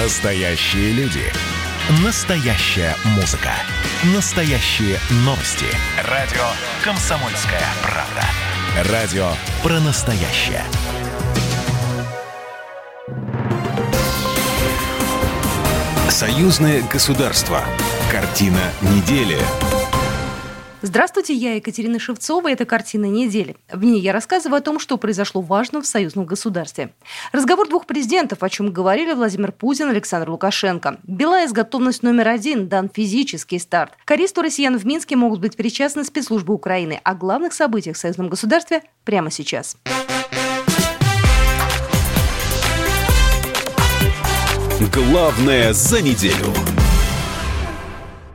Настоящие люди. Настоящая музыка. Настоящие новости. Радио «Комсомольская правда». Радио про настоящее. Союзное государство. Картина недели. Здравствуйте, я Екатерина Шевцова. Это «Картина недели». В ней я рассказываю о том, что произошло важно в союзном государстве. Разговор двух президентов, о чем говорили Владимир Путин и Александр Лукашенко. Белая готовность номер один, дан физический старт. К россиян в Минске могут быть причастны спецслужбы Украины. О главных событиях в союзном государстве прямо сейчас. Главное за неделю.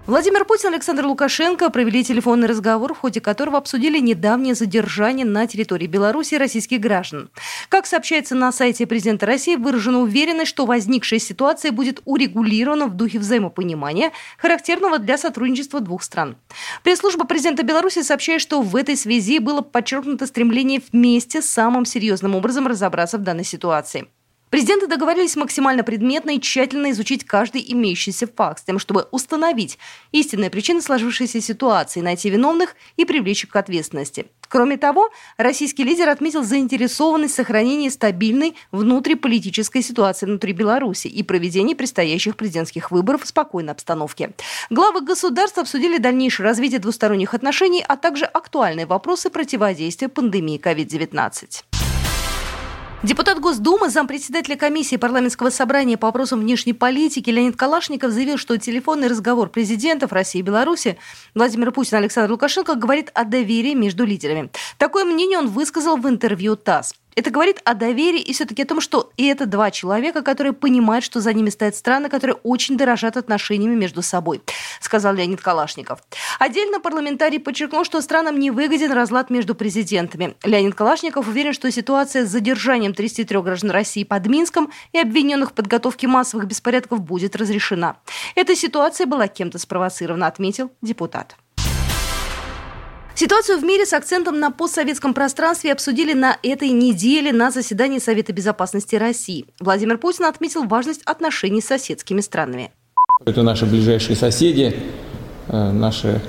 Владимир Путин и Александр Лукашенко провели телефонный разговор, в ходе которого обсудили недавнее задержание на территории Беларуси российских граждан. Как сообщается на сайте президента России, выражена уверенность, что возникшая ситуация будет урегулирована в духе взаимопонимания, характерного для сотрудничества двух стран. Пресс-служба президента Беларуси сообщает, что в этой связи было подчеркнуто стремление вместе самым серьезным образом разобраться в данной ситуации. Президенты договорились максимально предметно и тщательно изучить каждый имеющийся факт, с тем, чтобы установить истинные причины сложившейся ситуации, найти виновных и привлечь их к ответственности. Кроме того, российский лидер отметил заинтересованность в сохранении стабильной внутриполитической ситуации внутри Беларуси и проведении предстоящих президентских выборов в спокойной обстановке. Главы государств обсудили дальнейшее развитие двусторонних отношений, а также актуальные вопросы противодействия пандемии COVID-19. Депутат Госдумы, зампредседателя комиссии парламентского собрания по вопросам внешней политики Леонид Калашников заявил, что телефонный разговор президентов России и Беларуси Владимира Путина Александра Лукашенко говорит о доверии между лидерами. Такое мнение он высказал в интервью ТАСС. Это говорит о доверии и все-таки о том, что и это два человека, которые понимают, что за ними стоят страны, которые очень дорожат отношениями между собой, сказал Леонид Калашников. Отдельно парламентарий подчеркнул, что странам не выгоден разлад между президентами. Леонид Калашников уверен, что ситуация с задержанием 33 граждан России под Минском и обвиненных в подготовке массовых беспорядков будет разрешена. Эта ситуация была кем-то спровоцирована, отметил депутат. Ситуацию в мире с акцентом на постсоветском пространстве обсудили на этой неделе на заседании Совета безопасности России. Владимир Путин отметил важность отношений с соседскими странами. Это наши ближайшие соседи, э, наши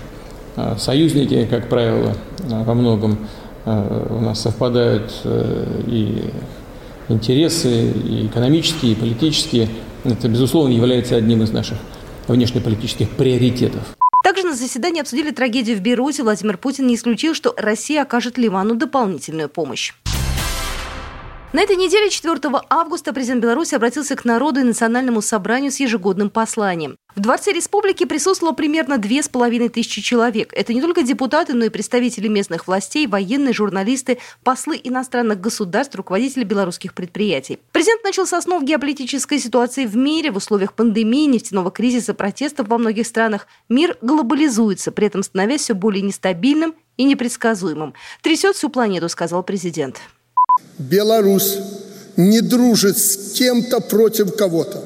э, союзники, как правило, э, во многом у нас совпадают и интересы, и экономические, и политические. Это, безусловно, является одним из наших внешнеполитических приоритетов. Также на заседании обсудили трагедию в Бейруте. Владимир Путин не исключил, что Россия окажет Ливану дополнительную помощь. На этой неделе, 4 августа, президент Беларуси обратился к народу и национальному собранию с ежегодным посланием. В Дворце Республики присутствовало примерно две с половиной тысячи человек. Это не только депутаты, но и представители местных властей, военные, журналисты, послы иностранных государств, руководители белорусских предприятий. Президент начал с основ геополитической ситуации в мире. В условиях пандемии, нефтяного кризиса, протестов во многих странах мир глобализуется, при этом становясь все более нестабильным и непредсказуемым. Трясет всю планету, сказал президент. Беларусь не дружит с кем-то против кого-то.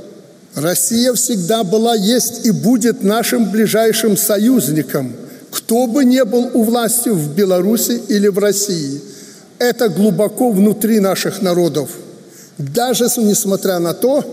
Россия всегда была, есть и будет нашим ближайшим союзником, кто бы ни был у власти в Беларуси или в России. Это глубоко внутри наших народов. Даже несмотря на то,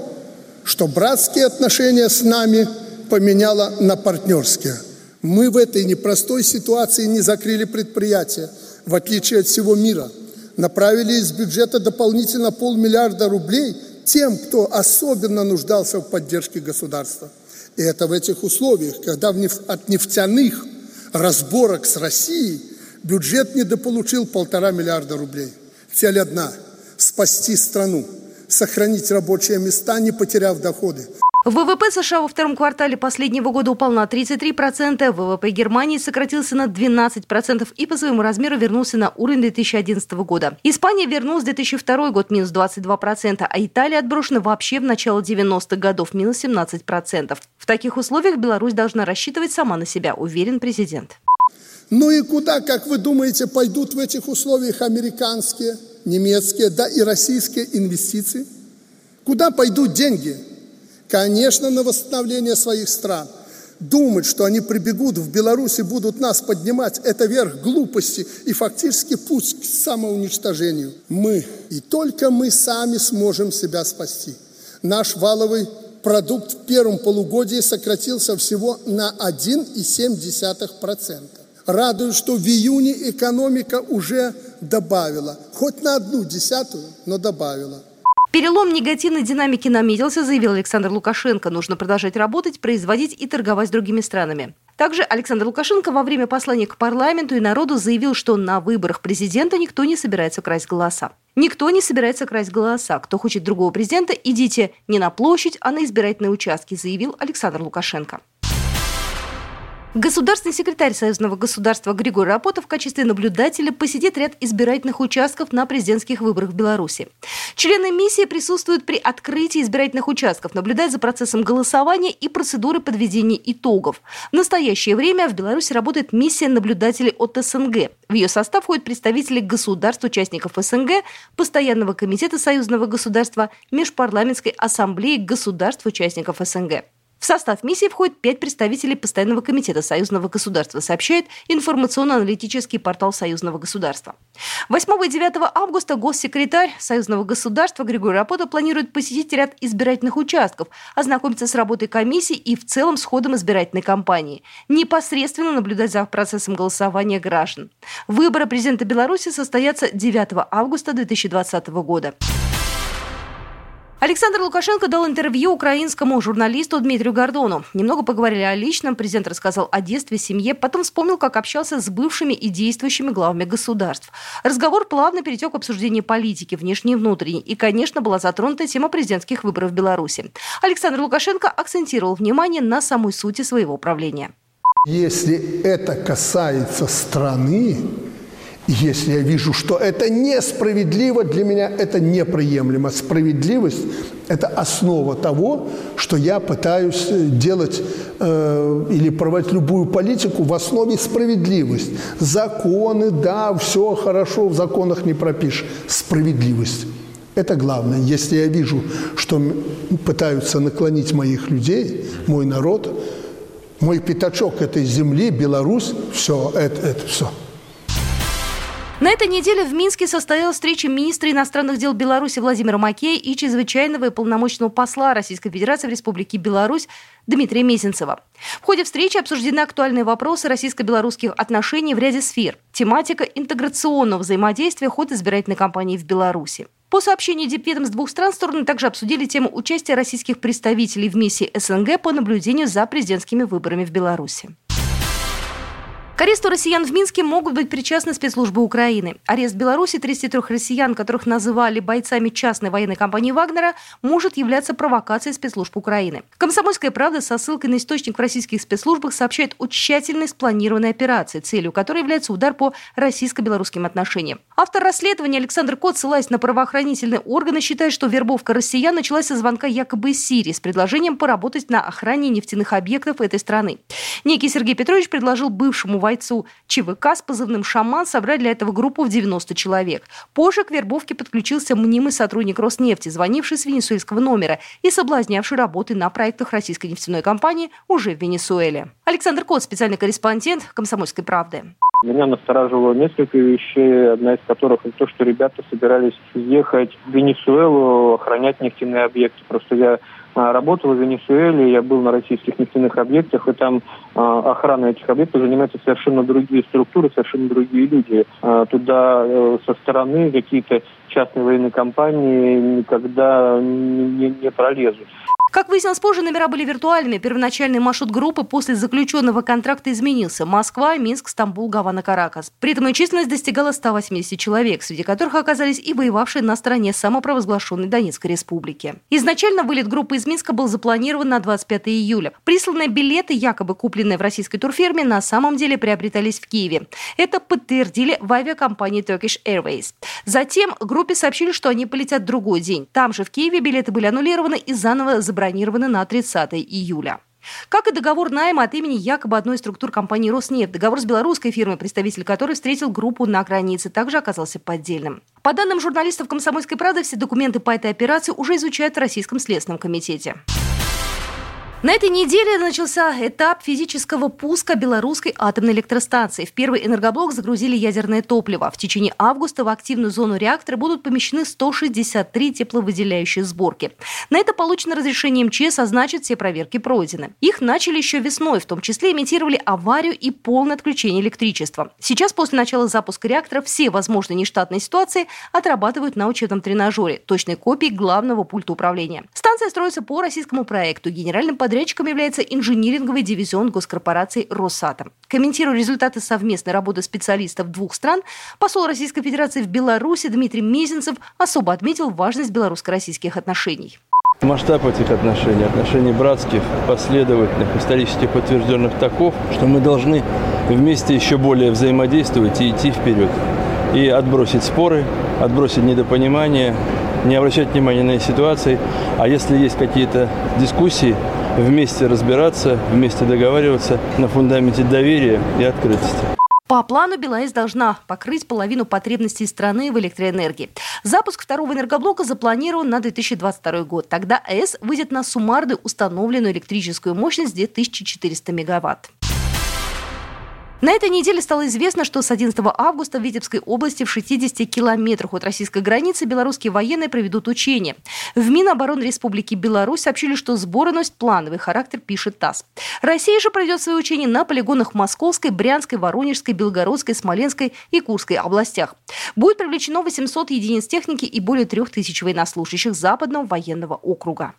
что братские отношения с нами поменяло на партнерские. Мы в этой непростой ситуации не закрыли предприятия, в отличие от всего мира – направили из бюджета дополнительно полмиллиарда рублей тем, кто особенно нуждался в поддержке государства. И это в этих условиях, когда от нефтяных разборок с Россией бюджет недополучил полтора миллиарда рублей. Цель одна – спасти страну, сохранить рабочие места, не потеряв доходы. ВВП США во втором квартале последнего года упал на 33%, ВВП Германии сократился на 12% и по своему размеру вернулся на уровень 2011 года. Испания вернулась в 2002 год минус 22%, а Италия отброшена вообще в начало 90-х годов минус 17%. В таких условиях Беларусь должна рассчитывать сама на себя, уверен президент. Ну и куда, как вы думаете, пойдут в этих условиях американские, немецкие, да и российские инвестиции? Куда пойдут деньги? Конечно, на восстановление своих стран. Думать, что они прибегут в Беларусь и будут нас поднимать, это верх глупости и фактически путь к самоуничтожению. Мы и только мы сами сможем себя спасти. Наш валовый продукт в первом полугодии сократился всего на 1,7%. Радует, что в июне экономика уже добавила, хоть на одну десятую, но добавила. Перелом негативной динамики наметился, заявил Александр Лукашенко. Нужно продолжать работать, производить и торговать с другими странами. Также Александр Лукашенко во время послания к парламенту и народу заявил, что на выборах президента никто не собирается красть голоса. Никто не собирается красть голоса. Кто хочет другого президента, идите не на площадь, а на избирательные участки, заявил Александр Лукашенко. Государственный секретарь Союзного государства Григорий Рапота в качестве наблюдателя посетит ряд избирательных участков на президентских выборах в Беларуси. Члены миссии присутствуют при открытии избирательных участков, наблюдают за процессом голосования и процедуры подведения итогов. В настоящее время в Беларуси работает миссия наблюдателей от СНГ. В ее состав входят представители государств-участников СНГ, Постоянного комитета Союзного государства, Межпарламентской ассамблеи государств-участников СНГ. В состав миссии входит пять представителей Постоянного комитета Союзного государства, сообщает информационно-аналитический портал Союзного государства. 8 и 9 августа госсекретарь Союзного государства Григорий Рапота планирует посетить ряд избирательных участков, ознакомиться с работой комиссии и в целом с ходом избирательной кампании, непосредственно наблюдать за процессом голосования граждан. Выборы президента Беларуси состоятся 9 августа 2020 года. Александр Лукашенко дал интервью украинскому журналисту Дмитрию Гордону. Немного поговорили о личном, президент рассказал о детстве, семье, потом вспомнил, как общался с бывшими и действующими главами государств. Разговор плавно перетек в обсуждение политики, внешней и внутренней, и, конечно, была затронута тема президентских выборов в Беларуси. Александр Лукашенко акцентировал внимание на самой сути своего правления. Если это касается страны, если я вижу, что это несправедливо, для меня это неприемлемо. Справедливость – это основа того, что я пытаюсь э, делать э, или проводить любую политику в основе справедливость. Законы, да, все хорошо, в законах не пропишешь. Справедливость. Это главное. Если я вижу, что пытаются наклонить моих людей, мой народ, мой пятачок этой земли, Беларусь, все, это, это все – на этой неделе в Минске состоялась встреча министра иностранных дел Беларуси Владимира Макея и чрезвычайного и полномочного посла Российской Федерации в Республике Беларусь Дмитрия Месенцева. В ходе встречи обсуждены актуальные вопросы российско-белорусских отношений в ряде сфер. Тематика интеграционного взаимодействия ход избирательной кампании в Беларуси. По сообщению дипведомств двух стран, стороны также обсудили тему участия российских представителей в миссии СНГ по наблюдению за президентскими выборами в Беларуси. К аресту россиян в Минске могут быть причастны спецслужбы Украины. Арест Беларуси 33 россиян, которых называли бойцами частной военной компании «Вагнера», может являться провокацией спецслужб Украины. «Комсомольская правда» со ссылкой на источник в российских спецслужбах сообщает о тщательной спланированной операции, целью которой является удар по российско-белорусским отношениям. Автор расследования Александр Кот, ссылаясь на правоохранительные органы, считает, что вербовка россиян началась со звонка якобы из Сирии с предложением поработать на охране нефтяных объектов этой страны. Некий Сергей Петрович предложил бывшему бойцу ЧВК с позывным «Шаман» собрать для этого группу в 90 человек. Позже к вербовке подключился мнимый сотрудник Роснефти, звонивший с венесуэльского номера и соблазнявший работы на проектах российской нефтяной компании уже в Венесуэле. Александр Кот, специальный корреспондент «Комсомольской правды». Меня настораживало несколько вещей, одна из которых то, что ребята собирались ехать в Венесуэлу охранять нефтяные объекты. Просто я работал в Венесуэле, я был на российских нефтяных объектах, и там а, охрана этих объектов занимаются совершенно другие структуры, совершенно другие люди. А, туда э, со стороны какие-то частные военные компании никогда не, не пролезут. Как выяснилось позже, номера были виртуальными. Первоначальный маршрут группы после заключенного контракта изменился. Москва, Минск, Стамбул, Гавана, Каракас. При этом ее численность достигала 180 человек, среди которых оказались и воевавшие на стороне самопровозглашенной Донецкой республики. Изначально вылет группы из Минска был запланирован на 25 июля. Присланные билеты, якобы купленные в российской турфирме, на самом деле приобретались в Киеве. Это подтвердили в авиакомпании Turkish Airways. Затем группе сообщили, что они полетят другой день. Там же в Киеве билеты были аннулированы и заново забронированы на 30 июля. Как и договор найма от имени якобы одной из структур компании «Роснефть». Договор с белорусской фирмой, представитель которой встретил группу на границе, также оказался поддельным. По данным журналистов «Комсомольской правды», все документы по этой операции уже изучают в Российском следственном комитете. На этой неделе начался этап физического пуска белорусской атомной электростанции. В первый энергоблок загрузили ядерное топливо. В течение августа в активную зону реактора будут помещены 163 тепловыделяющие сборки. На это получено разрешение МЧС, а значит все проверки пройдены. Их начали еще весной, в том числе имитировали аварию и полное отключение электричества. Сейчас, после начала запуска реактора, все возможные нештатные ситуации отрабатывают на учетном тренажере, точной копии главного пульта управления. Станция строится по российскому проекту. Генеральным подрядчиком Подрядчиком является инжиниринговый дивизион госкорпорации «Росатом». Комментируя результаты совместной работы специалистов двух стран, посол Российской Федерации в Беларуси Дмитрий Мезенцев особо отметил важность белорусско-российских отношений. Масштаб этих отношений, отношений братских, последовательных, исторически подтвержденных таков, что мы должны вместе еще более взаимодействовать и идти вперед. И отбросить споры, отбросить недопонимание, не обращать внимания на ситуации. А если есть какие-то дискуссии, вместе разбираться, вместе договариваться на фундаменте доверия и открытости. По плану БелАЭС должна покрыть половину потребностей страны в электроэнергии. Запуск второго энергоблока запланирован на 2022 год. Тогда АЭС выйдет на суммарную установленную электрическую мощность 2400 мегаватт. На этой неделе стало известно, что с 11 августа в Витебской области в 60 километрах от российской границы белорусские военные проведут учения. В Минобороны Республики Беларусь сообщили, что сборы плановый характер, пишет ТАСС. Россия же проведет свои учения на полигонах Московской, Брянской, Воронежской, Белгородской, Смоленской и Курской областях. Будет привлечено 800 единиц техники и более 3000 военнослужащих Западного военного округа.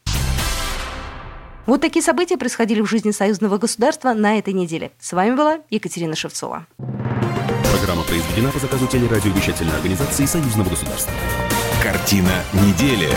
Вот такие события происходили в жизни союзного государства на этой неделе. С вами была Екатерина Шевцова. Программа произведена по заказу телерадиовещательной организации союзного государства. Картина недели.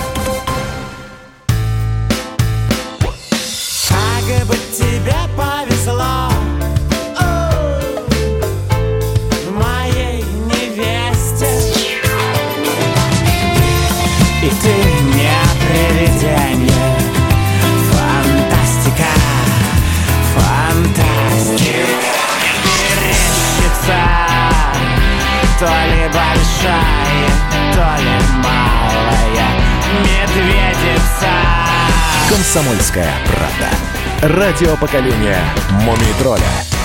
Комсомольская правда. Радио поколения Мумий тролля.